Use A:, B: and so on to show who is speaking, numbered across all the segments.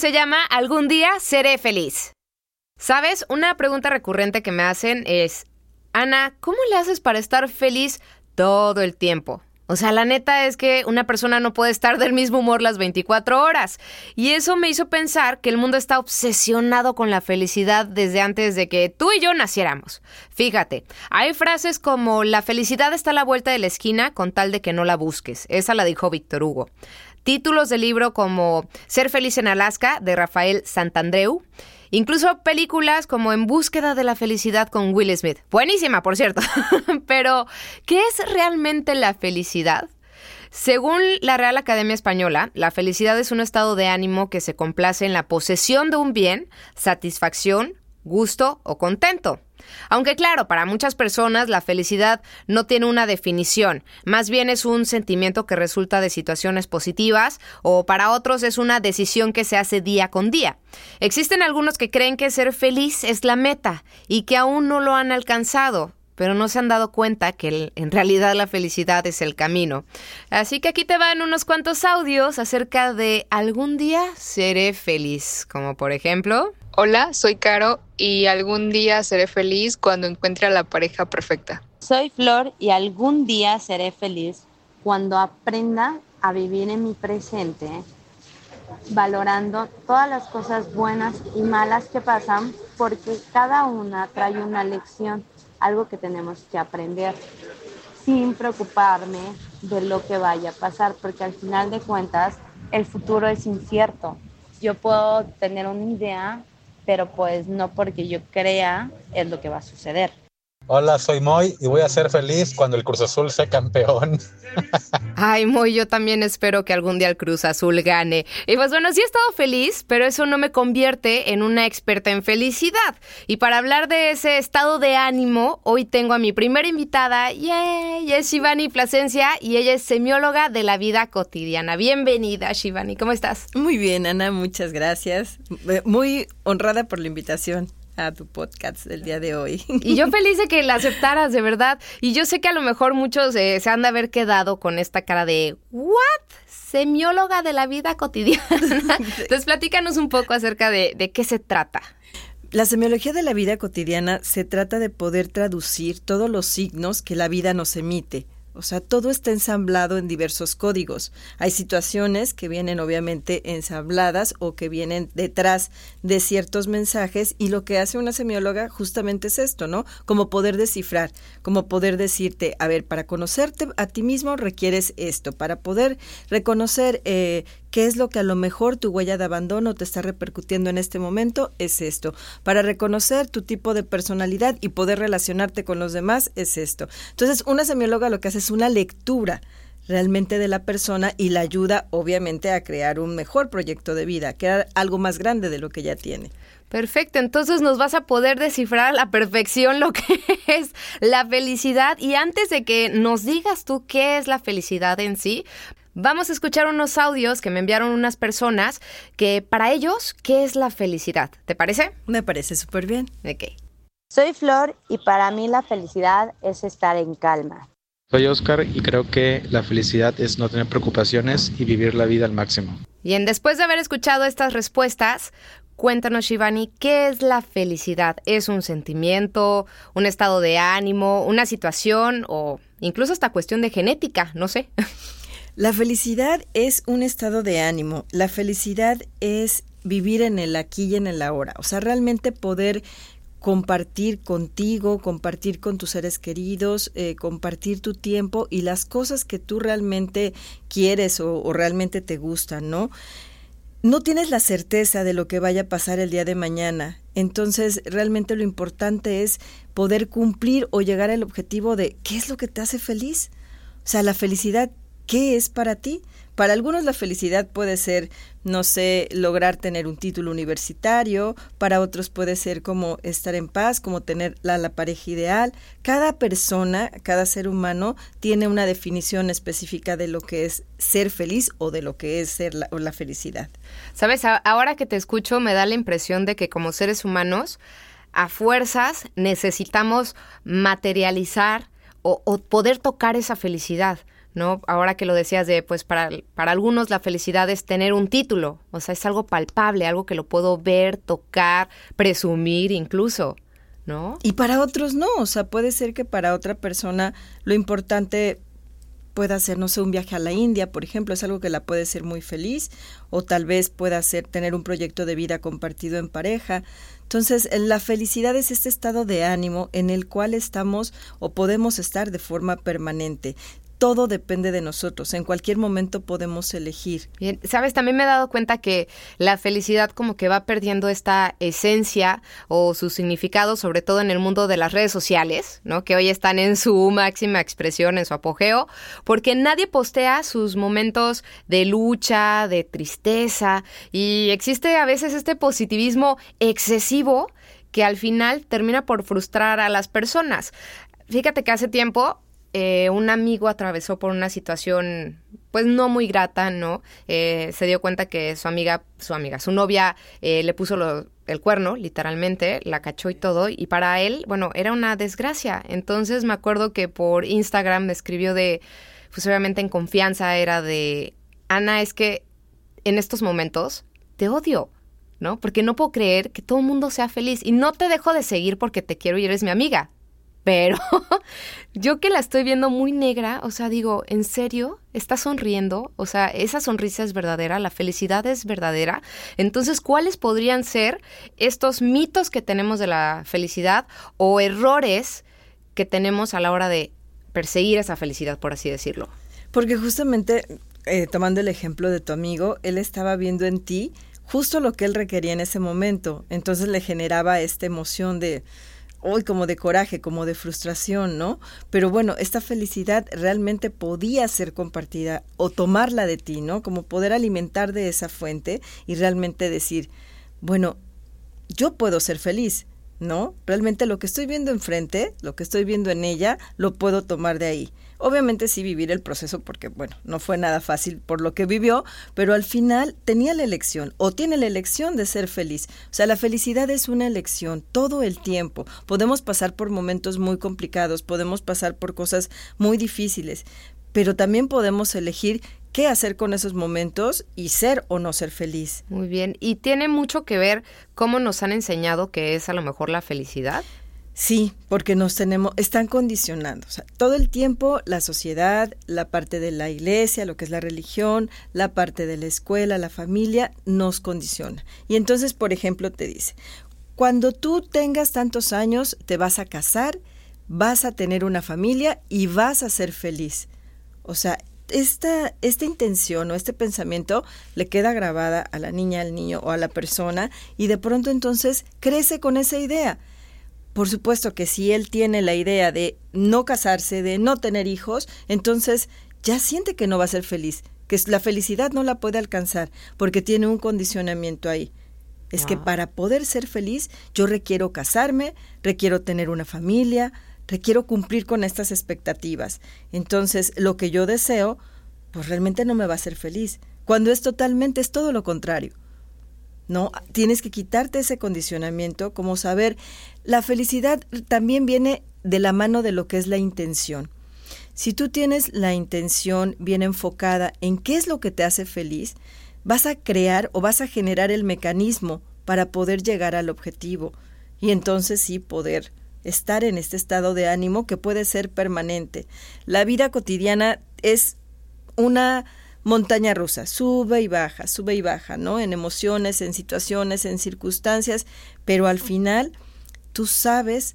A: Se llama Algún día seré feliz. ¿Sabes? Una pregunta recurrente que me hacen es, Ana, ¿cómo le haces para estar feliz todo el tiempo? O sea, la neta es que una persona no puede estar del mismo humor las 24 horas. Y eso me hizo pensar que el mundo está obsesionado con la felicidad desde antes de que tú y yo naciéramos. Fíjate, hay frases como la felicidad está a la vuelta de la esquina con tal de que no la busques. Esa la dijo Víctor Hugo. Títulos del libro como Ser feliz en Alaska de Rafael Santandreu. Incluso películas como En búsqueda de la felicidad con Will Smith. Buenísima, por cierto. Pero, ¿qué es realmente la felicidad? Según la Real Academia Española, la felicidad es un estado de ánimo que se complace en la posesión de un bien, satisfacción, gusto o contento. Aunque claro, para muchas personas la felicidad no tiene una definición, más bien es un sentimiento que resulta de situaciones positivas o para otros es una decisión que se hace día con día. Existen algunos que creen que ser feliz es la meta y que aún no lo han alcanzado pero no se han dado cuenta que en realidad la felicidad es el camino. Así que aquí te van unos cuantos audios acerca de algún día seré feliz, como por ejemplo...
B: Hola, soy Caro y algún día seré feliz cuando encuentre a la pareja perfecta.
C: Soy Flor y algún día seré feliz cuando aprenda a vivir en mi presente, valorando todas las cosas buenas y malas que pasan, porque cada una trae una lección algo que tenemos que aprender sin preocuparme de lo que vaya a pasar, porque al final de cuentas el futuro es incierto. Yo puedo tener una idea, pero pues no porque yo crea es lo que va a suceder.
D: Hola, soy Moy y voy a ser feliz cuando el Cruz Azul sea campeón.
A: Ay, Moy, yo también espero que algún día el Cruz Azul gane. Y pues bueno, sí he estado feliz, pero eso no me convierte en una experta en felicidad. Y para hablar de ese estado de ánimo, hoy tengo a mi primera invitada, yay, es Shivani Plasencia y ella es semióloga de la vida cotidiana. Bienvenida, Shivani, ¿cómo estás?
E: Muy bien, Ana, muchas gracias. Muy honrada por la invitación a tu podcast del día de hoy.
A: Y yo feliz de que la aceptaras, de verdad. Y yo sé que a lo mejor muchos eh, se han de haber quedado con esta cara de ¿what? Semióloga de la vida cotidiana. Entonces, platícanos un poco acerca de, de qué se trata.
E: La semiología de la vida cotidiana se trata de poder traducir todos los signos que la vida nos emite o sea, todo está ensamblado en diversos códigos. Hay situaciones que vienen obviamente ensambladas o que vienen detrás de ciertos mensajes y lo que hace una semióloga justamente es esto, ¿no? Como poder descifrar, como poder decirte, a ver, para conocerte a ti mismo requieres esto, para poder reconocer eh, qué es lo que a lo mejor tu huella de abandono te está repercutiendo en este momento, es esto. Para reconocer tu tipo de personalidad y poder relacionarte con los demás, es esto. Entonces, una semióloga lo que hace es una lectura realmente de la persona y la ayuda obviamente a crear un mejor proyecto de vida, crear algo más grande de lo que ya tiene.
A: Perfecto, entonces nos vas a poder descifrar a la perfección lo que es la felicidad y antes de que nos digas tú qué es la felicidad en sí, Vamos a escuchar unos audios que me enviaron unas personas que para ellos, ¿qué es la felicidad? ¿Te parece?
E: Me parece súper bien.
A: Ok.
C: Soy Flor y para mí la felicidad es estar en calma.
F: Soy Oscar y creo que la felicidad es no tener preocupaciones y vivir la vida al máximo.
A: Bien, después de haber escuchado estas respuestas, cuéntanos Shivani, ¿qué es la felicidad? ¿Es un sentimiento, un estado de ánimo, una situación o incluso esta cuestión de genética? No sé.
E: La felicidad es un estado de ánimo. La felicidad es vivir en el aquí y en el ahora. O sea, realmente poder compartir contigo, compartir con tus seres queridos, eh, compartir tu tiempo y las cosas que tú realmente quieres o, o realmente te gustan, ¿no? no tienes la certeza de lo que vaya a pasar el día de mañana. Entonces, realmente lo importante es poder cumplir o llegar al objetivo de qué es lo que te hace feliz. O sea, la felicidad, ¿qué es para ti? Para algunos la felicidad puede ser, no sé, lograr tener un título universitario, para otros puede ser como estar en paz, como tener la, la pareja ideal. Cada persona, cada ser humano tiene una definición específica de lo que es ser feliz o de lo que es ser la, o la felicidad.
A: Sabes, ahora que te escucho me da la impresión de que como seres humanos, a fuerzas necesitamos materializar o, o poder tocar esa felicidad. ¿No? Ahora que lo decías de, pues para, para algunos la felicidad es tener un título, o sea, es algo palpable, algo que lo puedo ver, tocar, presumir incluso, ¿no?
E: Y para otros no, o sea, puede ser que para otra persona lo importante pueda ser, no sé, un viaje a la India, por ejemplo, es algo que la puede ser muy feliz, o tal vez pueda ser tener un proyecto de vida compartido en pareja. Entonces, la felicidad es este estado de ánimo en el cual estamos o podemos estar de forma permanente todo depende de nosotros. En cualquier momento podemos elegir.
A: Bien, sabes, también me he dado cuenta que la felicidad como que va perdiendo esta esencia o su significado, sobre todo en el mundo de las redes sociales, ¿no? Que hoy están en su máxima expresión, en su apogeo, porque nadie postea sus momentos de lucha, de tristeza, y existe a veces este positivismo excesivo que al final termina por frustrar a las personas. Fíjate que hace tiempo eh, un amigo atravesó por una situación pues no muy grata, ¿no? Eh, se dio cuenta que su amiga, su amiga, su novia eh, le puso el cuerno, literalmente, la cachó y todo, y para él, bueno, era una desgracia. Entonces me acuerdo que por Instagram me escribió de, pues obviamente en confianza, era de, Ana, es que en estos momentos te odio. ¿no? Porque no puedo creer que todo el mundo sea feliz y no te dejo de seguir porque te quiero y eres mi amiga. Pero yo que la estoy viendo muy negra, o sea, digo, ¿en serio? ¿Está sonriendo? O sea, esa sonrisa es verdadera, la felicidad es verdadera. Entonces, ¿cuáles podrían ser estos mitos que tenemos de la felicidad o errores que tenemos a la hora de perseguir esa felicidad, por así decirlo?
E: Porque justamente, eh, tomando el ejemplo de tu amigo, él estaba viendo en ti justo lo que él requería en ese momento. Entonces le generaba esta emoción de hoy como de coraje, como de frustración, ¿no? Pero bueno, esta felicidad realmente podía ser compartida o tomarla de ti, ¿no? Como poder alimentar de esa fuente y realmente decir, bueno, yo puedo ser feliz, ¿no? Realmente lo que estoy viendo enfrente, lo que estoy viendo en ella, lo puedo tomar de ahí. Obviamente sí vivir el proceso porque, bueno, no fue nada fácil por lo que vivió, pero al final tenía la elección o tiene la elección de ser feliz. O sea, la felicidad es una elección todo el tiempo. Podemos pasar por momentos muy complicados, podemos pasar por cosas muy difíciles, pero también podemos elegir qué hacer con esos momentos y ser o no ser feliz.
A: Muy bien, y tiene mucho que ver cómo nos han enseñado que es a lo mejor la felicidad.
E: Sí, porque nos tenemos, están condicionando. O sea, todo el tiempo la sociedad, la parte de la iglesia, lo que es la religión, la parte de la escuela, la familia, nos condiciona. Y entonces, por ejemplo, te dice, cuando tú tengas tantos años, te vas a casar, vas a tener una familia y vas a ser feliz. O sea, esta, esta intención o este pensamiento le queda grabada a la niña, al niño o a la persona y de pronto entonces crece con esa idea por supuesto que si él tiene la idea de no casarse, de no tener hijos, entonces ya siente que no va a ser feliz, que la felicidad no la puede alcanzar porque tiene un condicionamiento ahí. Es que ah. para poder ser feliz yo requiero casarme, requiero tener una familia, requiero cumplir con estas expectativas. Entonces, lo que yo deseo, pues realmente no me va a hacer feliz, cuando es totalmente, es todo lo contrario. ¿No? Tienes que quitarte ese condicionamiento, como saber, la felicidad también viene de la mano de lo que es la intención. Si tú tienes la intención bien enfocada en qué es lo que te hace feliz, vas a crear o vas a generar el mecanismo para poder llegar al objetivo y entonces sí poder estar en este estado de ánimo que puede ser permanente. La vida cotidiana es una montaña rusa, sube y baja, sube y baja, ¿no? En emociones, en situaciones, en circunstancias, pero al final tú sabes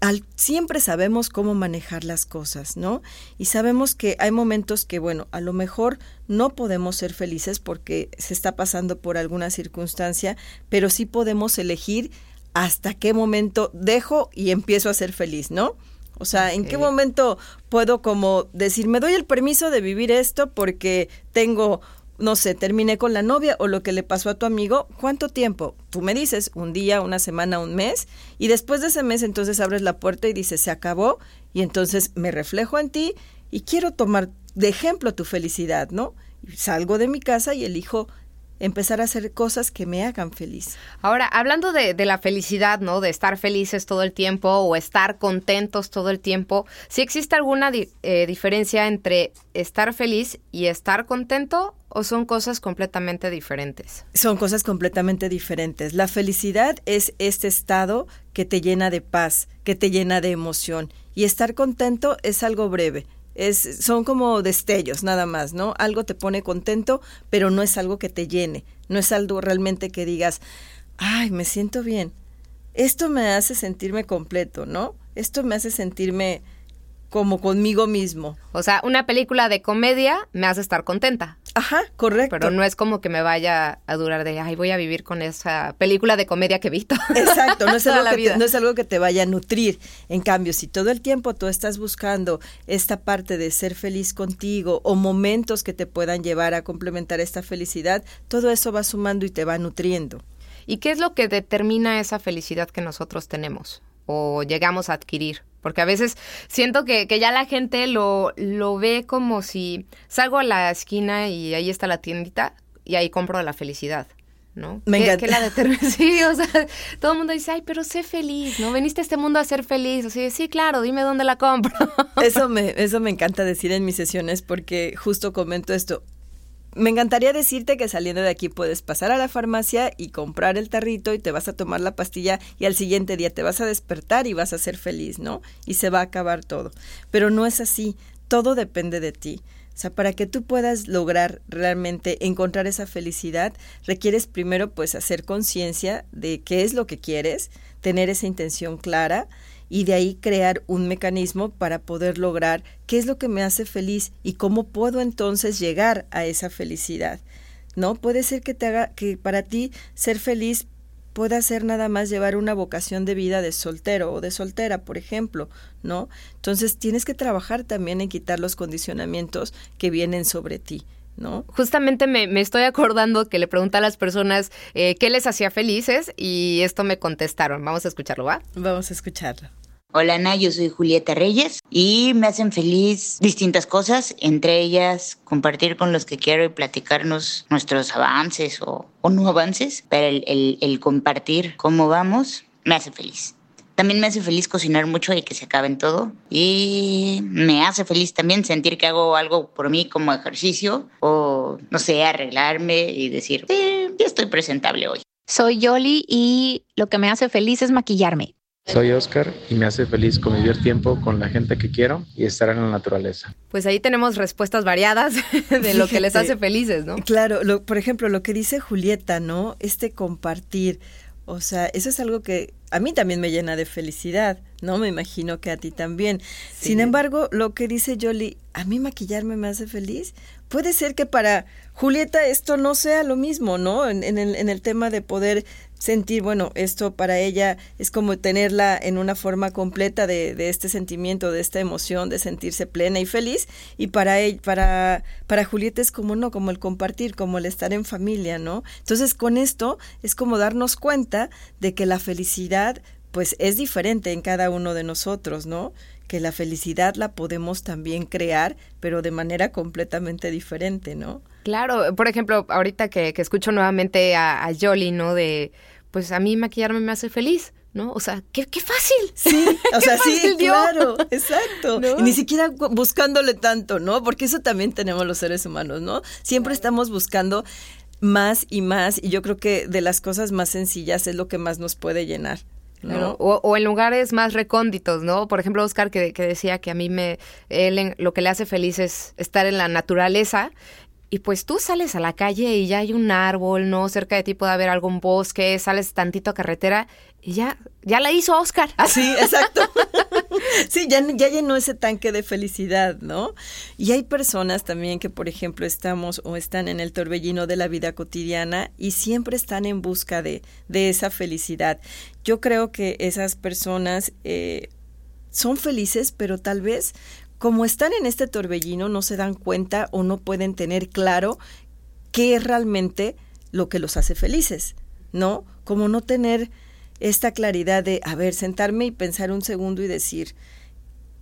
E: al, siempre sabemos cómo manejar las cosas, ¿no? Y sabemos que hay momentos que, bueno, a lo mejor no podemos ser felices porque se está pasando por alguna circunstancia, pero sí podemos elegir hasta qué momento dejo y empiezo a ser feliz, ¿no? O sea, ¿en qué momento puedo como decir, me doy el permiso de vivir esto porque tengo no sé, terminé con la novia o lo que le pasó a tu amigo, ¿cuánto tiempo? Tú me dices, un día, una semana, un mes, y después de ese mes entonces abres la puerta y dices, se acabó, y entonces me reflejo en ti y quiero tomar de ejemplo tu felicidad, ¿no? salgo de mi casa y elijo empezar a hacer cosas que me hagan feliz.
A: Ahora, hablando de, la felicidad, ¿no? De estar felices todo el tiempo o estar contentos todo el tiempo, ¿sí existe alguna eh, diferencia entre estar feliz y estar contento o son cosas completamente diferentes?
E: Son cosas completamente diferentes. La felicidad es este estado que te llena de paz, que te llena de emoción y estar contento es algo breve son como destellos nada más, ¿no? Algo te pone contento, pero no es algo que te llene, no es algo realmente que digas, ay, me siento bien. Esto me hace sentirme completo, ¿no? Esto me hace sentirme como conmigo mismo.
A: O sea, una película de comedia me hace estar contenta.
E: Ajá, correcto.
A: Pero no es como que me vaya a durar de, ay, voy a vivir con esa película de comedia que he visto.
E: Exacto, no es, algo que te, no es algo que te vaya a nutrir. En cambio, si todo el tiempo tú estás buscando esta parte de ser feliz contigo o momentos que te puedan llevar a complementar esta felicidad, todo eso va sumando y te va nutriendo.
A: ¿Y qué es lo que determina esa felicidad que nosotros tenemos o llegamos a adquirir? Porque a veces siento que, que ya la gente lo, lo ve como si salgo a la esquina y ahí está la tiendita y ahí compro la felicidad. ¿no?
E: Me encanta.
A: Que la determina. Sí, o sea, todo el mundo dice, ay, pero sé feliz, ¿no? Veniste a este mundo a ser feliz. Así, sí, claro, dime dónde la compro.
E: Eso me, eso me encanta decir en mis sesiones porque justo comento esto me encantaría decirte que saliendo de aquí puedes pasar a la farmacia y comprar el tarrito y te vas a tomar la pastilla y al siguiente día te vas a despertar y vas a ser feliz, ¿no? Y se va a acabar todo. Pero no es así, todo depende de ti. O sea, para que tú puedas lograr realmente encontrar esa felicidad, requieres primero pues hacer conciencia de qué es lo que quieres, tener esa intención clara, y de ahí crear un mecanismo para poder lograr qué es lo que me hace feliz y cómo puedo entonces llegar a esa felicidad. ¿No? Puede ser que te haga que para ti ser feliz pueda ser nada más llevar una vocación de vida de soltero o de soltera, por ejemplo, ¿no? Entonces tienes que trabajar también en quitar los condicionamientos que vienen sobre ti. ¿No?
A: Justamente me, me, estoy acordando que le pregunté a las personas eh, qué les hacía felices y esto me contestaron. Vamos a escucharlo, ¿va?
E: Vamos a escucharlo.
G: Hola Ana, yo soy Julieta Reyes y me hacen feliz distintas cosas, entre ellas compartir con los que quiero y platicarnos nuestros avances o, no avances, pero el, el, compartir cómo vamos me hace feliz. También me hace feliz cocinar mucho y que se acaben todo. Y me hace feliz también sentir que hago algo por mí como ejercicio o, no sé, arreglarme y decir, eh, ya estoy presentable hoy.
H: Soy Yoli y lo que me hace feliz es maquillarme.
F: Soy Oscar y me hace feliz convivir tiempo con la gente que quiero y estar en la naturaleza.
A: Pues ahí tenemos respuestas variadas de lo que les hace felices, ¿no?
E: Claro, lo, por ejemplo, lo que dice Julieta, ¿no? Este compartir. O sea, eso es algo que a mí también me llena de felicidad, ¿no? Me imagino que a ti también. Sin embargo, lo que dice Jolie, ¿a mí maquillarme me hace feliz? Puede ser que para Julieta esto no sea lo mismo, ¿no? En, en, el, en el tema de poder sentir, bueno, esto para ella es como tenerla en una forma completa de, de, este sentimiento, de esta emoción, de sentirse plena y feliz. Y para ella, para, para Julieta es como no, como el compartir, como el estar en familia, ¿no? Entonces con esto es como darnos cuenta de que la felicidad pues es diferente en cada uno de nosotros, ¿no? Que la felicidad la podemos también crear, pero de manera completamente diferente, ¿no?
A: Claro, por ejemplo, ahorita que, escucho nuevamente a, a Jolly, ¿no? De, pues a mí maquillarme me hace feliz. ¿no? O sea, qué, qué fácil.
E: Sí, o sea, sí, claro, exacto. Y ni siquiera buscándole tanto, ¿no? Porque eso también tenemos los seres humanos, ¿no? Siempre estamos buscando más y más y yo creo que de las cosas más sencillas es lo que más nos puede llenar. ¿no?
A: O, en lugares más recónditos, ¿no? Por ejemplo, Oscar que, que decía que a mí me, él lo que le hace feliz es estar en la naturaleza y pues tú sales a la calle y ya hay un árbol, ¿no? Cerca de ti puede haber algún bosque, sales tantito a carretera y ya, ya la hizo Oscar.
E: Sí, exacto. sí, ya, ya llenó ese tanque de felicidad, ¿no? Y hay personas también que, por ejemplo, estamos o están en el torbellino de la vida cotidiana y siempre están en busca de, de esa felicidad. Yo creo que esas personas eh, son felices, pero tal vez como están en este torbellino, no se dan cuenta o no pueden tener claro qué es realmente lo que los hace felices, ¿no? Como no tener esta claridad de, a ver, sentarme y pensar un segundo y decir,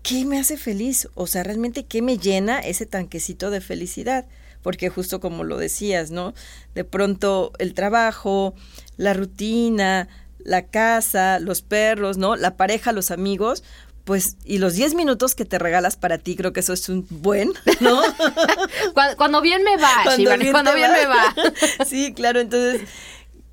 E: ¿qué me hace feliz? O sea, realmente, ¿qué me llena ese tanquecito de felicidad? Porque justo como lo decías, ¿no? De pronto el trabajo, la rutina, la casa, los perros, ¿no? La pareja, los amigos, pues, y los 10 minutos que te regalas para ti, creo que eso es un buen, ¿no?
A: cuando, bien me va, cuando, bien, cuando bien me va.
E: sí, claro, entonces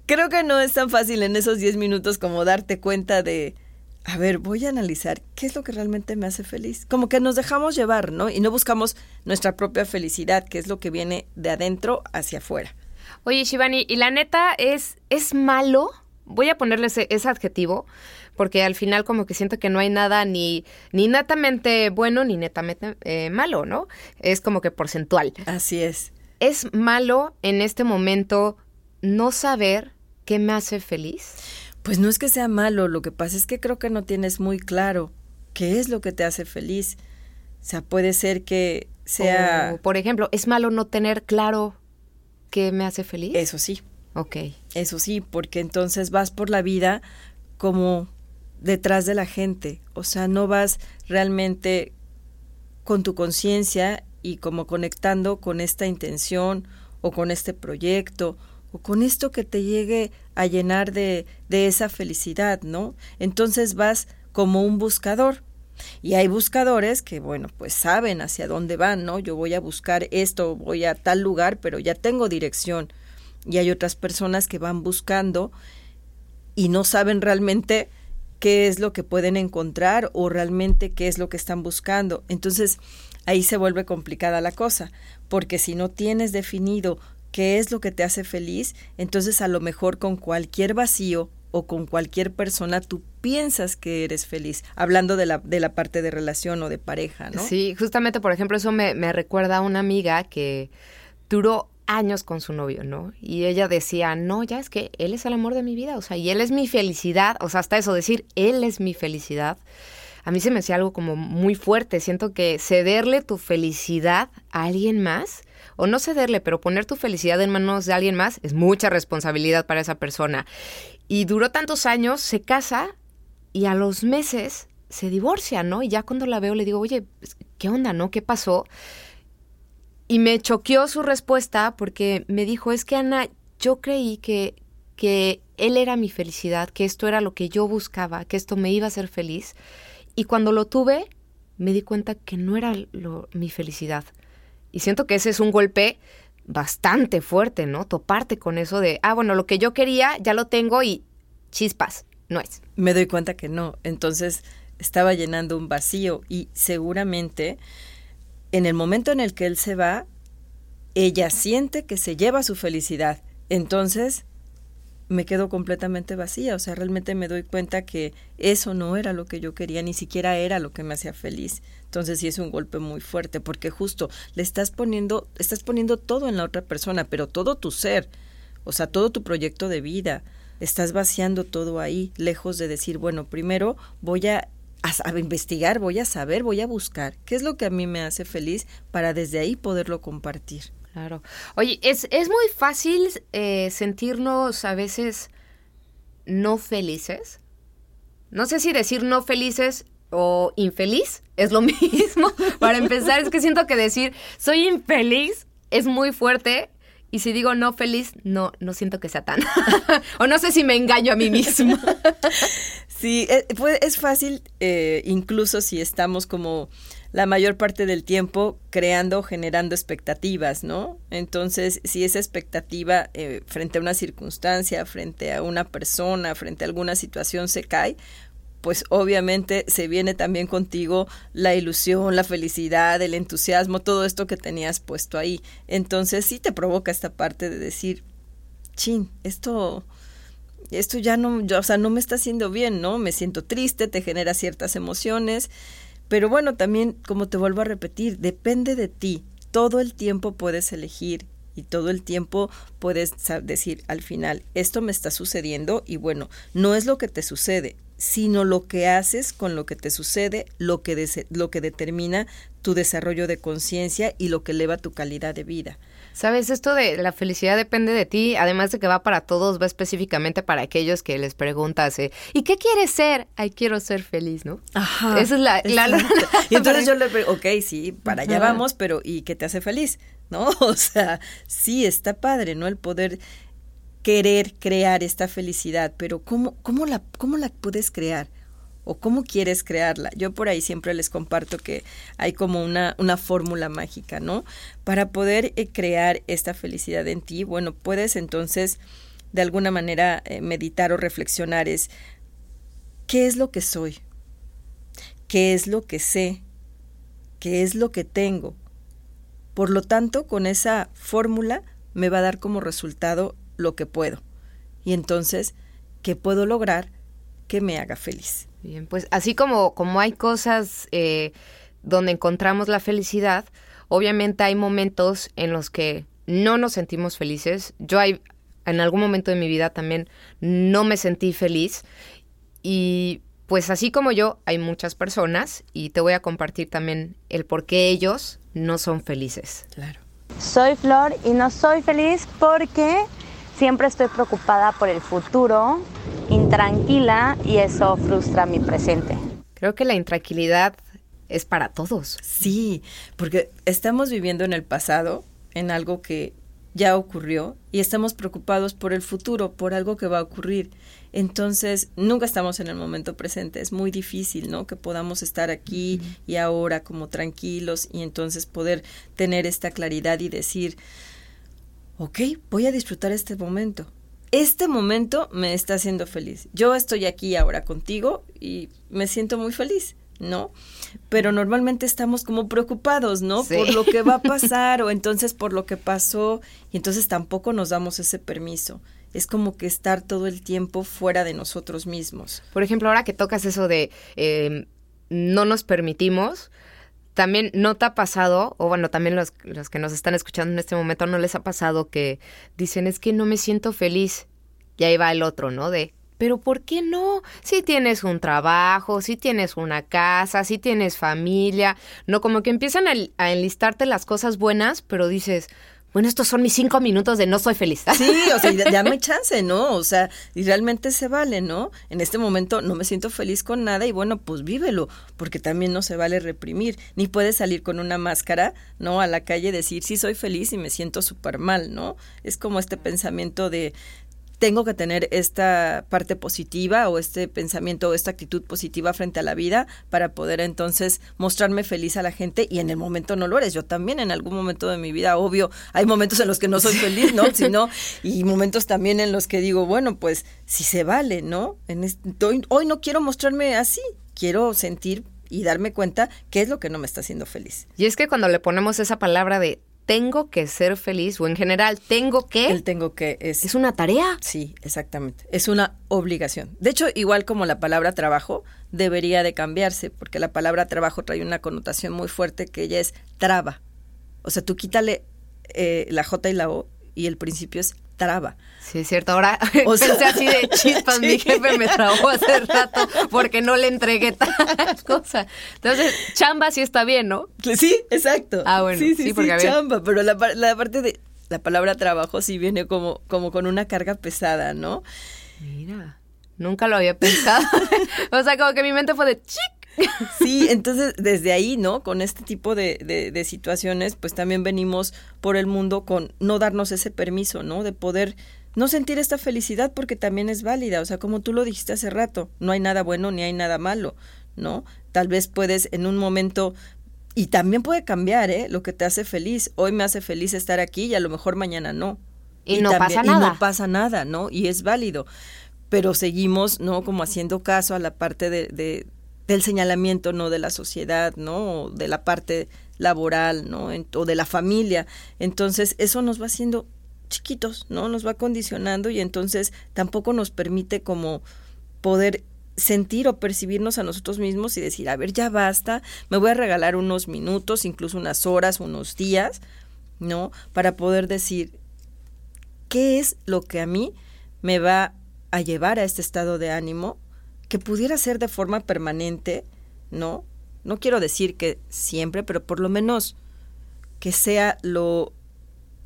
E: creo que no es tan fácil en esos 10 minutos como darte cuenta de, a ver, voy a analizar qué es lo que realmente me hace feliz. Como que nos dejamos llevar, ¿no? Y no buscamos nuestra propia felicidad, que es lo que viene de adentro hacia afuera.
A: Oye, Shivani, y la neta es, es malo, voy a ponerle ese adjetivo, porque al final como que siento que no hay nada ni, ni netamente bueno ni netamente eh, malo, ¿no? Es como que porcentual.
E: Así es.
A: ¿Es malo en este momento no saber qué me hace feliz?
E: Pues no es que sea malo, lo que pasa es que creo que no tienes muy claro qué es lo que te hace feliz. O sea, puede ser que sea...
A: por ejemplo, ¿es malo no tener claro qué me hace feliz?
E: Eso sí.
A: Ok.
E: Eso sí, porque entonces vas por la vida como detrás de la gente, o sea, no vas realmente con tu conciencia y como conectando con esta intención o con este proyecto o con esto que te llegue a llenar de, de esa felicidad, ¿no? Entonces vas como un buscador. Y hay buscadores que, bueno, pues saben hacia dónde van, ¿no? Yo voy a buscar esto, voy a tal lugar, pero ya tengo dirección. Y hay otras personas que van buscando y no saben realmente qué es lo que pueden encontrar o realmente qué es lo que están buscando. Entonces, ahí se vuelve complicada la cosa, porque si no tienes definido qué es lo que te hace feliz, entonces a lo mejor con cualquier vacío o con cualquier persona tú piensas que eres feliz, hablando de la, de la parte de relación o de pareja, ¿no?
A: Sí, justamente, por ejemplo, eso me, me recuerda a una amiga que duró años con su novio, ¿no? Y ella decía, no, ya es que él es el amor de mi vida, o sea, y él es mi felicidad, o sea, hasta eso, decir, él es mi felicidad, a mí se me hacía algo como muy fuerte, siento que cederle tu felicidad a alguien más, o no cederle, pero poner tu felicidad en manos de alguien más es mucha responsabilidad para esa persona. Y duró tantos años, se casa y a los meses se divorcia, ¿no? Y ya cuando la veo le digo, oye, pues, ¿qué onda, no? ¿Qué pasó? Y me choqueó su respuesta porque me dijo, es que Ana, yo creí que, que él era mi felicidad, que esto era lo que yo buscaba, que esto me iba a hacer feliz. Y cuando lo tuve, me di cuenta que no era mi felicidad. Y siento que ese es un golpe bastante fuerte, ¿no? Toparte con eso de, ah, bueno, lo que yo quería ya lo tengo y chispas, no es.
E: Me doy cuenta que no. Entonces estaba llenando un vacío y seguramente en el momento en el que él se va, ella siente que se lleva su felicidad. Entonces me quedo completamente vacía, o sea, realmente me doy cuenta que eso no era lo que yo quería, ni siquiera era lo que me hacía feliz. Entonces sí es un golpe muy fuerte, porque justo le estás poniendo, estás poniendo todo en la otra persona, pero todo tu ser, o sea, todo tu proyecto de vida, estás vaciando todo ahí, lejos de decir, bueno, primero voy a a, investigar, voy a saber, voy a buscar qué es lo que a mí me hace feliz para desde ahí poderlo compartir.
A: Claro. Oye, es, es muy fácil eh, sentirnos a veces no felices. No sé si decir no felices o infeliz es lo mismo. Para empezar, es que siento que decir soy infeliz es muy fuerte. Y si digo no feliz, no, no siento que sea tan. o no sé si me engaño a mí mismo.
E: Sí, es, eh, es fácil, eh, incluso si estamos como la mayor parte del tiempo creando, generando expectativas, ¿no? Entonces, si esa expectativa eh, frente a una circunstancia, frente a una persona, frente a alguna situación se cae, pues obviamente se viene también contigo la ilusión, la felicidad, el entusiasmo, todo esto que tenías puesto ahí. Entonces sí te provoca esta parte de decir, chin, esto esto ya no, yo, o sea, no me está haciendo bien, ¿no? Me siento triste, te genera ciertas emociones, pero bueno, también, como te vuelvo a repetir, depende de ti. Todo el tiempo puedes elegir y todo el tiempo puedes decir al final, esto me está sucediendo y bueno, no es lo que te sucede, sino lo que haces con lo que te sucede, lo que, lo que determina tu desarrollo de conciencia y lo que eleva tu calidad de vida.
A: Sabes, esto de la felicidad depende de ti, además de que va para todos, va específicamente para aquellos que les preguntas, eh, ¿y qué quieres ser? Ay, quiero ser feliz, ¿no?
E: Ajá.
A: Esa es la...
E: y entonces yo le pregunto, ok, sí, para allá vamos, pero ¿y qué te hace feliz? ¿No? O sea, sí, está padre, ¿no? El poder querer crear esta felicidad, pero ¿cómo, cómo, la, cómo la puedes crear? o cómo quieres crearla. Yo por ahí siempre les comparto que hay como una, una fórmula mágica, ¿no? Para poder eh, crear esta felicidad en ti, bueno, puedes entonces de alguna manera eh, meditar o reflexionar es, ¿qué es lo que soy? ¿Qué es lo que sé? ¿Qué es lo que tengo? Por lo tanto, con esa fórmula me va a dar como resultado lo que puedo. Y entonces, ¿qué puedo lograr que me haga feliz?
A: Bien, pues así como, como hay cosas eh, donde encontramos la felicidad, obviamente hay momentos en los que no nos sentimos felices. Yo hay, en algún momento de mi vida también no me sentí feliz y pues así como yo, hay muchas personas y te voy a compartir también el por qué ellos no son felices.
E: Claro.
C: Soy Flor y no soy feliz porque siempre estoy preocupada por el futuro, intranquila y eso frustra mi presente.
A: Creo que la intranquilidad es para todos.
E: Sí, porque estamos viviendo en el pasado, en algo que ya ocurrió y estamos preocupados por el futuro, por algo que va a ocurrir. Entonces, nunca estamos en el momento presente. Es muy difícil, ¿no? Que podamos estar aquí y ahora como tranquilos y entonces poder tener esta claridad y decir, ok, voy a disfrutar este momento. Este momento me está haciendo feliz. Yo estoy aquí ahora contigo y me siento muy feliz, ¿no? Pero normalmente estamos como preocupados, ¿no? Por lo que va a pasar o entonces por lo que pasó y entonces tampoco nos damos ese permiso. Es como que estar todo el tiempo fuera de nosotros mismos.
A: Por ejemplo, ahora que tocas eso de eh, no nos permitimos, también no te ha pasado, o bueno, también los, los, que nos están escuchando en este momento no les ha pasado que dicen es que no me siento feliz. Y ahí va el otro, ¿no? De, pero ¿por qué no? Si tienes un trabajo, si tienes una casa, si tienes familia, no como que empiezan a, a enlistarte las cosas buenas, pero dices, bueno, estos son mis cinco minutos de no soy feliz.
E: Sí, o sea, dame chance, ¿no? O sea, y realmente se vale, ¿no? En este momento no me siento feliz con nada y bueno, pues vívelo, porque también no se vale reprimir, ni puedes salir con una máscara, ¿no? A la calle decir, sí, soy feliz y me siento súper mal, ¿no? Es como este pensamiento de, tengo que tener esta parte positiva o este pensamiento o esta actitud positiva frente a la vida para poder entonces mostrarme feliz a la gente y en el momento no lo eres. Yo también en algún momento de mi vida, obvio, hay momentos en los que no soy feliz, ¿no? Sino, y momentos también en los que digo, bueno, pues si se vale, ¿no? En hoy, hoy no quiero mostrarme así, quiero sentir y darme cuenta qué es lo que no me está haciendo feliz.
A: Y es que cuando le ponemos esa palabra de tengo que ser feliz o en general tengo que...
E: El tengo que es...
A: Es una tarea.
E: Sí, exactamente. Es una obligación. De hecho, igual como la palabra trabajo, debería de cambiarse, porque la palabra trabajo trae una connotación muy fuerte que ella es traba. O sea, tú quítale eh, la J y la O y el principio es traba.
A: Sí, es cierto. Ahora o sea, así de chispas. Mi jefe me trabó hace rato porque no le entregué tal cosa. Entonces, chamba sí está bien, ¿no?
E: Sí, exacto.
A: Ah, bueno.
E: Sí, sí, sí, porque chamba. Pero la, la parte de la palabra trabajo sí viene como, como con una carga pesada, ¿no?
A: Mira, nunca lo había pensado. o sea, como que mi mente fue de chic.
E: Sí, entonces desde ahí, ¿no? Con este tipo de, de, de, situaciones, pues también venimos por el mundo con no darnos ese permiso, ¿no? De poder no sentir esta felicidad porque también es válida, o sea, como tú lo dijiste hace rato, no hay nada bueno ni hay nada malo, ¿no? Tal vez puedes en un momento y también puede cambiar, ¿eh? Lo que te hace feliz. Hoy me hace feliz estar aquí y a lo mejor mañana no.
A: Y, no pasa nada.
E: Y no pasa nada, ¿no? Y es válido pero seguimos, ¿no? Como haciendo caso a la parte de, de del señalamiento, ¿no? De la sociedad, ¿no? De la parte laboral, ¿no? o de la familia. Entonces, eso nos va haciendo chiquitos, ¿no? Nos va condicionando y entonces tampoco nos permite como poder sentir o percibirnos a nosotros mismos y decir, a ver, ya basta, me voy a regalar unos minutos, incluso unas horas, unos días, ¿no? Para poder decir, ¿qué es lo que a mí me va a llevar a este estado de ánimo que pudiera ser de forma permanente, ¿no? No quiero decir que siempre, pero por lo menos que sea lo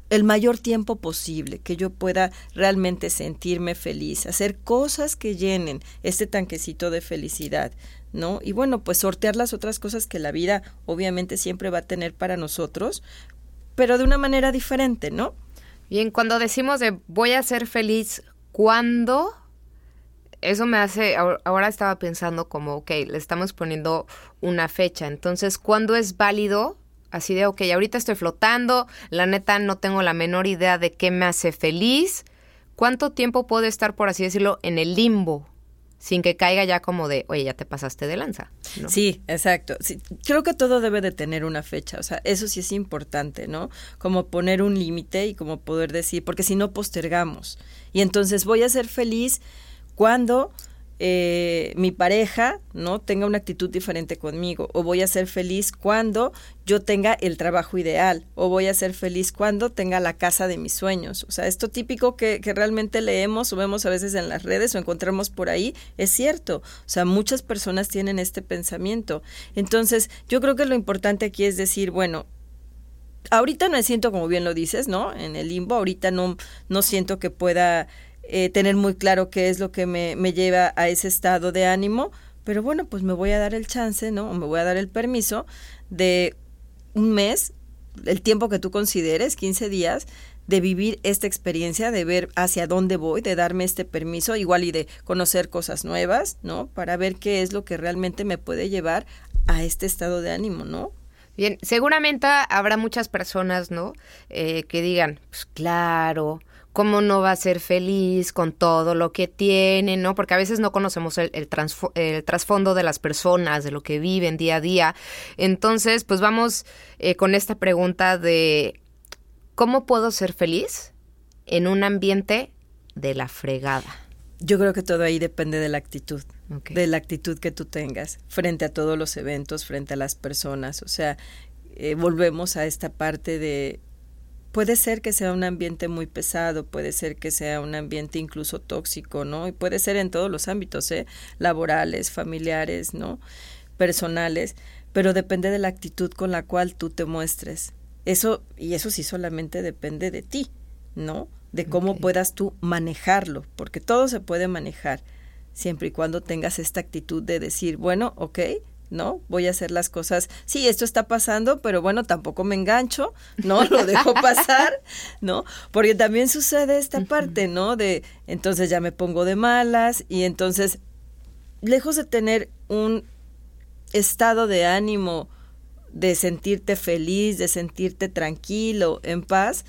E: el mayor tiempo posible, que yo pueda realmente sentirme feliz, hacer cosas que llenen este tanquecito de felicidad, ¿no? Y bueno, pues sortear las otras cosas que la vida obviamente siempre va a tener para nosotros, pero de una manera diferente, ¿no?
A: Bien, cuando decimos de voy a ser feliz, ¿cuándo? Eso me hace, ahora estaba pensando como, ok, le estamos poniendo una fecha, entonces, ¿cuándo es válido Así de, ok, ahorita estoy flotando, la neta no tengo la menor idea de qué me hace feliz. ¿Cuánto tiempo puedo estar, por así decirlo, en el limbo? Sin que caiga ya como de, oye, ya te pasaste de lanza.
E: Sí, exacto. creo que todo debe de tener una fecha. O sea, eso sí es importante, ¿no? Como poner un límite y como poder decir, porque si no postergamos. Y entonces voy a ser feliz cuando eh, mi pareja no tenga una actitud diferente conmigo o voy a ser feliz cuando yo tenga el trabajo ideal o voy a ser feliz cuando tenga la casa de mis sueños. O sea esto típico que, realmente leemos o vemos a veces en las redes o encontramos por ahí es cierto. O sea muchas personas tienen este pensamiento. Entonces yo creo que lo importante aquí es decir bueno ahorita no me siento como bien lo dices no en el limbo ahorita no no siento que pueda eh, tener muy claro qué es lo que me, me, lleva a ese estado de ánimo, pero bueno, pues me voy a dar el chance, ¿no? O me voy a dar el permiso de un mes, el tiempo que tú consideres, 15 días, de vivir esta experiencia, de ver hacia dónde voy, de darme este permiso, igual y de conocer cosas nuevas, ¿no? Para ver qué es lo que realmente me puede llevar a este estado de ánimo, ¿no?
A: Bien, seguramente habrá muchas personas, ¿no? Eh, que digan, pues claro, cómo no va a ser feliz con todo lo que tiene, ¿no? Porque a veces no conocemos el, el, trasfondo de las personas, de lo que viven día a día. Entonces, pues vamos eh, con esta pregunta de, ¿cómo puedo ser feliz en un ambiente de la fregada?
E: Yo creo que todo ahí depende de la actitud, de la actitud que tú tengas frente a todos los eventos, frente a las personas. O sea, eh, volvemos a esta parte de puede ser que sea un ambiente muy pesado, puede ser que sea un ambiente incluso tóxico, ¿no? Y puede ser en todos los ámbitos, ¿eh? Laborales, familiares, ¿no? Personales, pero depende de la actitud con la cual tú te muestres. Eso, y eso sí solamente depende de ti, ¿no? De cómo puedas tú manejarlo, porque todo se puede manejar, siempre y cuando tengas esta actitud de decir, bueno, ok, ¿no? Voy a hacer las cosas, sí, esto está pasando, pero bueno, tampoco me engancho, ¿no? Lo dejo pasar, ¿no? Porque también sucede esta parte, ¿no? De entonces ya me pongo de malas y entonces, lejos de tener un estado de ánimo, de sentirte feliz, de sentirte tranquilo, en paz,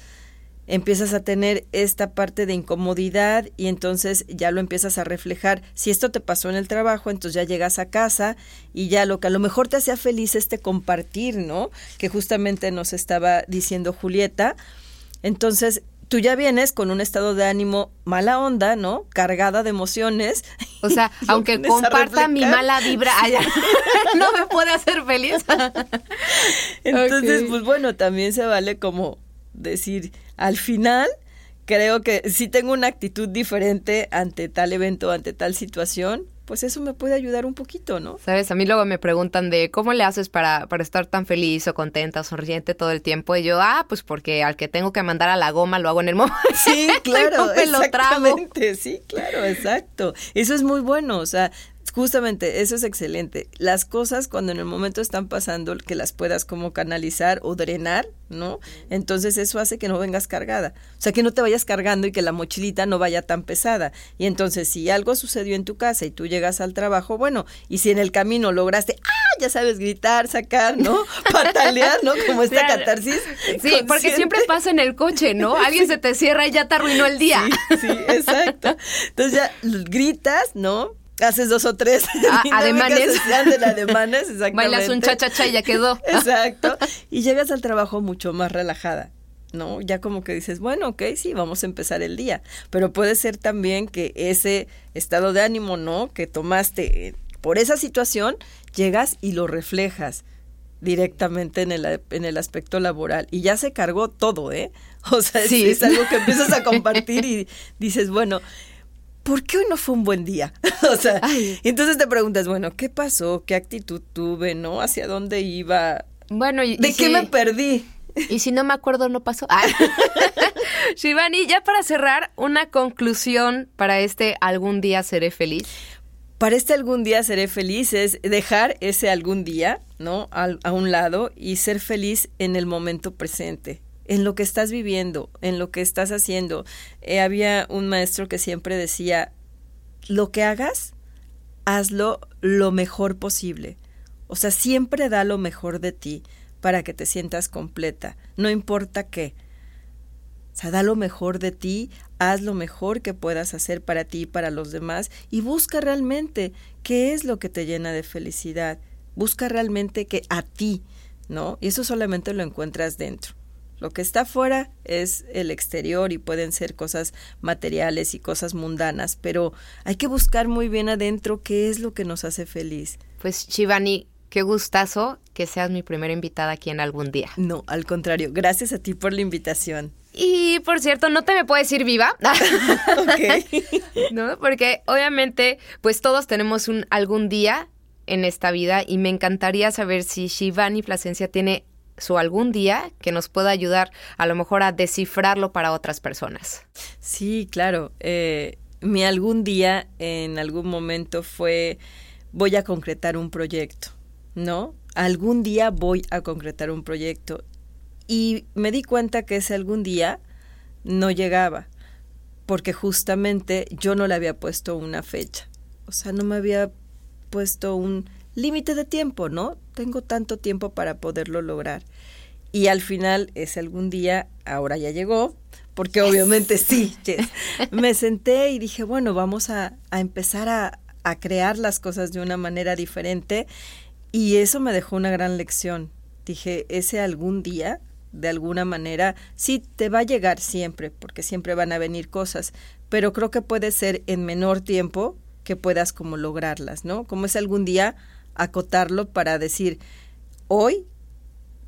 E: empiezas a tener esta parte de incomodidad y entonces ya lo empiezas a reflejar. Si esto te pasó en el trabajo, entonces ya llegas a casa y ya lo que a lo mejor te hacía feliz este compartir, ¿no? Que justamente nos estaba diciendo Julieta. Entonces, tú ya vienes con un estado de ánimo mala onda, ¿no? Cargada de emociones.
A: O sea, aunque comparta mi mala vibra, no me puede hacer feliz.
E: Entonces, pues bueno, también se vale como decir, al final creo que si tengo una actitud diferente ante tal evento, ante tal situación, pues eso me puede ayudar un poquito, ¿no?
A: Sabes, a mí luego me preguntan de cómo le haces para, para estar tan feliz o contenta, sonriente todo el tiempo. Y yo, ah, pues porque al que tengo que mandar a la goma lo hago en el momento.
E: Sí, claro, exactamente, sí, claro, exacto. Eso es muy bueno, o sea, Justamente, eso es excelente. Las cosas cuando en el momento están pasando, que las puedas como canalizar o drenar, ¿no? Entonces eso hace que no vengas cargada. O sea, que no te vayas cargando y que la mochilita no vaya tan pesada. Y entonces, si algo sucedió en tu casa y tú llegas al trabajo, bueno, y si en el camino lograste, ah, ya sabes, gritar, sacar, ¿no? Patalear, ¿no? Como esta catarsis.
A: Sí, porque siempre pasa en el coche, ¿no? Alguien se te cierra y ya te arruinó el día.
E: Sí, sí, exacto. Entonces ya gritas, ¿no? Haces dos o tres
A: ah, ademanes.
E: ademanes, exactamente.
A: Bailas un cha-cha-cha y ya quedó.
E: Exacto. Y llegas al trabajo mucho más relajada. ¿no? Ya como que dices, bueno, ok, sí, vamos a empezar el día. Pero puede ser también que ese estado de ánimo, ¿no? Que tomaste por esa situación, llegas y lo reflejas directamente en el, en el aspecto laboral. Y ya se cargó todo, ¿eh? O sea, sí. es algo que empiezas a compartir y dices, bueno, ¿por qué hoy no fue un buen día? o sea, entonces te preguntas, bueno, ¿qué pasó? ¿Qué actitud tuve? ¿No? ¿Hacia dónde iba?
A: Bueno, y,
E: ¿de qué me perdí?
A: Y si no me acuerdo, no pasó. Shivani, ya para cerrar, una conclusión para este algún día seré feliz.
E: Para este algún día seré feliz es dejar ese algún día, ¿no? a un lado y ser feliz en el momento presente en lo que estás viviendo, en lo que estás haciendo. Eh, había un maestro que siempre decía, lo que hagas, hazlo lo mejor posible. O sea, siempre da lo mejor de ti para que te sientas completa, no importa qué. O sea, da lo mejor de ti, haz lo mejor que puedas hacer para ti y para los demás y busca realmente qué es lo que te llena de felicidad. Busca realmente que a ti, ¿no? Y eso solamente lo encuentras dentro. Lo que está afuera es el exterior y pueden ser cosas materiales y cosas mundanas, pero hay que buscar muy bien adentro qué es lo que nos hace feliz.
A: Pues Shivani, qué gustazo que seas mi primera invitada aquí en algún día.
E: No, al contrario, gracias a ti por la invitación.
A: Y por cierto, no te me puedes ir viva. ¿No? Porque obviamente, pues todos tenemos un algún día en esta vida y me encantaría saber si Shivani Plasencia tiene o algún día que nos pueda ayudar a lo mejor a descifrarlo para otras personas.
E: Sí, claro. Eh, mi algún día en algún momento fue voy a concretar un proyecto, ¿no? Algún día voy a concretar un proyecto. Y me di cuenta que ese algún día no llegaba, porque justamente yo no le había puesto una fecha. O sea, no me había puesto un límite de tiempo, ¿no? Tengo tanto tiempo para poderlo lograr. Y al final, ese algún día, ahora ya llegó, porque obviamente sí, me senté y dije, bueno, vamos a, a empezar a, a crear las cosas de una manera diferente. Y eso me dejó una gran lección. Dije, ese algún día, de alguna manera, sí te va a llegar siempre, porque siempre van a venir cosas, pero creo que puede ser en menor tiempo que puedas como lograrlas, ¿no? Como es algún día, acotarlo para decir, hoy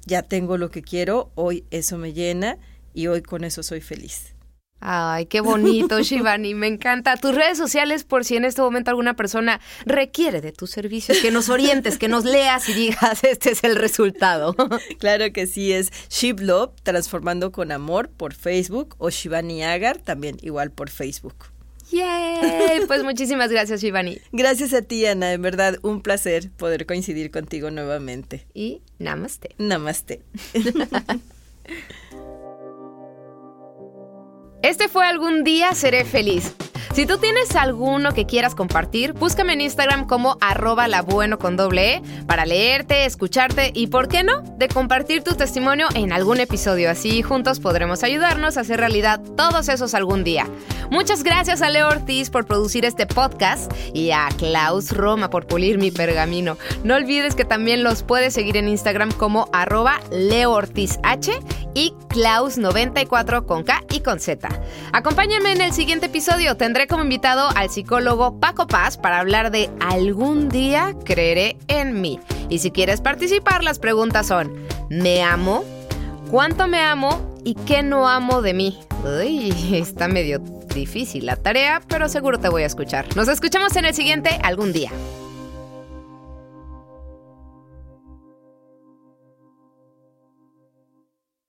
E: ya tengo lo que quiero, hoy eso me llena y hoy con eso soy feliz.
A: Ay, qué bonito, Shivani, me encanta. Tus redes sociales, por si en este momento alguna persona requiere de tus servicios, que nos orientes, que nos leas y digas, este es el resultado.
E: Claro que sí, es Love transformando con amor por Facebook, o Shivani Agar, también igual por Facebook.
A: ¡Yay! Pues muchísimas gracias, Shivani.
E: Gracias a ti, Ana. En verdad, un placer poder coincidir contigo nuevamente.
A: Y namaste.
E: Namaste.
A: Este fue Algún día seré feliz. Si tú tienes alguno que quieras compartir, búscame en Instagram como arroba la bueno con doble E para leerte, escucharte y, ¿por qué no?, de compartir tu testimonio en algún episodio. Así juntos podremos ayudarnos a hacer realidad todos esos algún día. Muchas gracias a Leo Ortiz por producir este podcast y a Klaus Roma por pulir mi pergamino. No olvides que también los puedes seguir en Instagram como arroba Leo Ortiz H y Klaus94 con K y con Z. Acompáñenme en el siguiente episodio. Como invitado al psicólogo Paco Paz para hablar de Algún día creeré en mí. Y si quieres participar, las preguntas son, ¿me amo? ¿Cuánto me amo? ¿Y qué no amo de mí? Uy, está medio difícil la tarea, pero seguro te voy a escuchar. Nos escuchamos en el siguiente algún día.